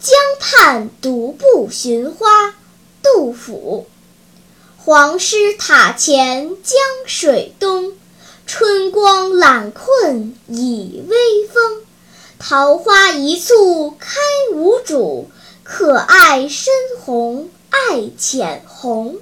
江畔独步寻花杜甫。黄师塔前江水东春光懒困倚微风。桃花一簇开无主可爱深红爱浅红。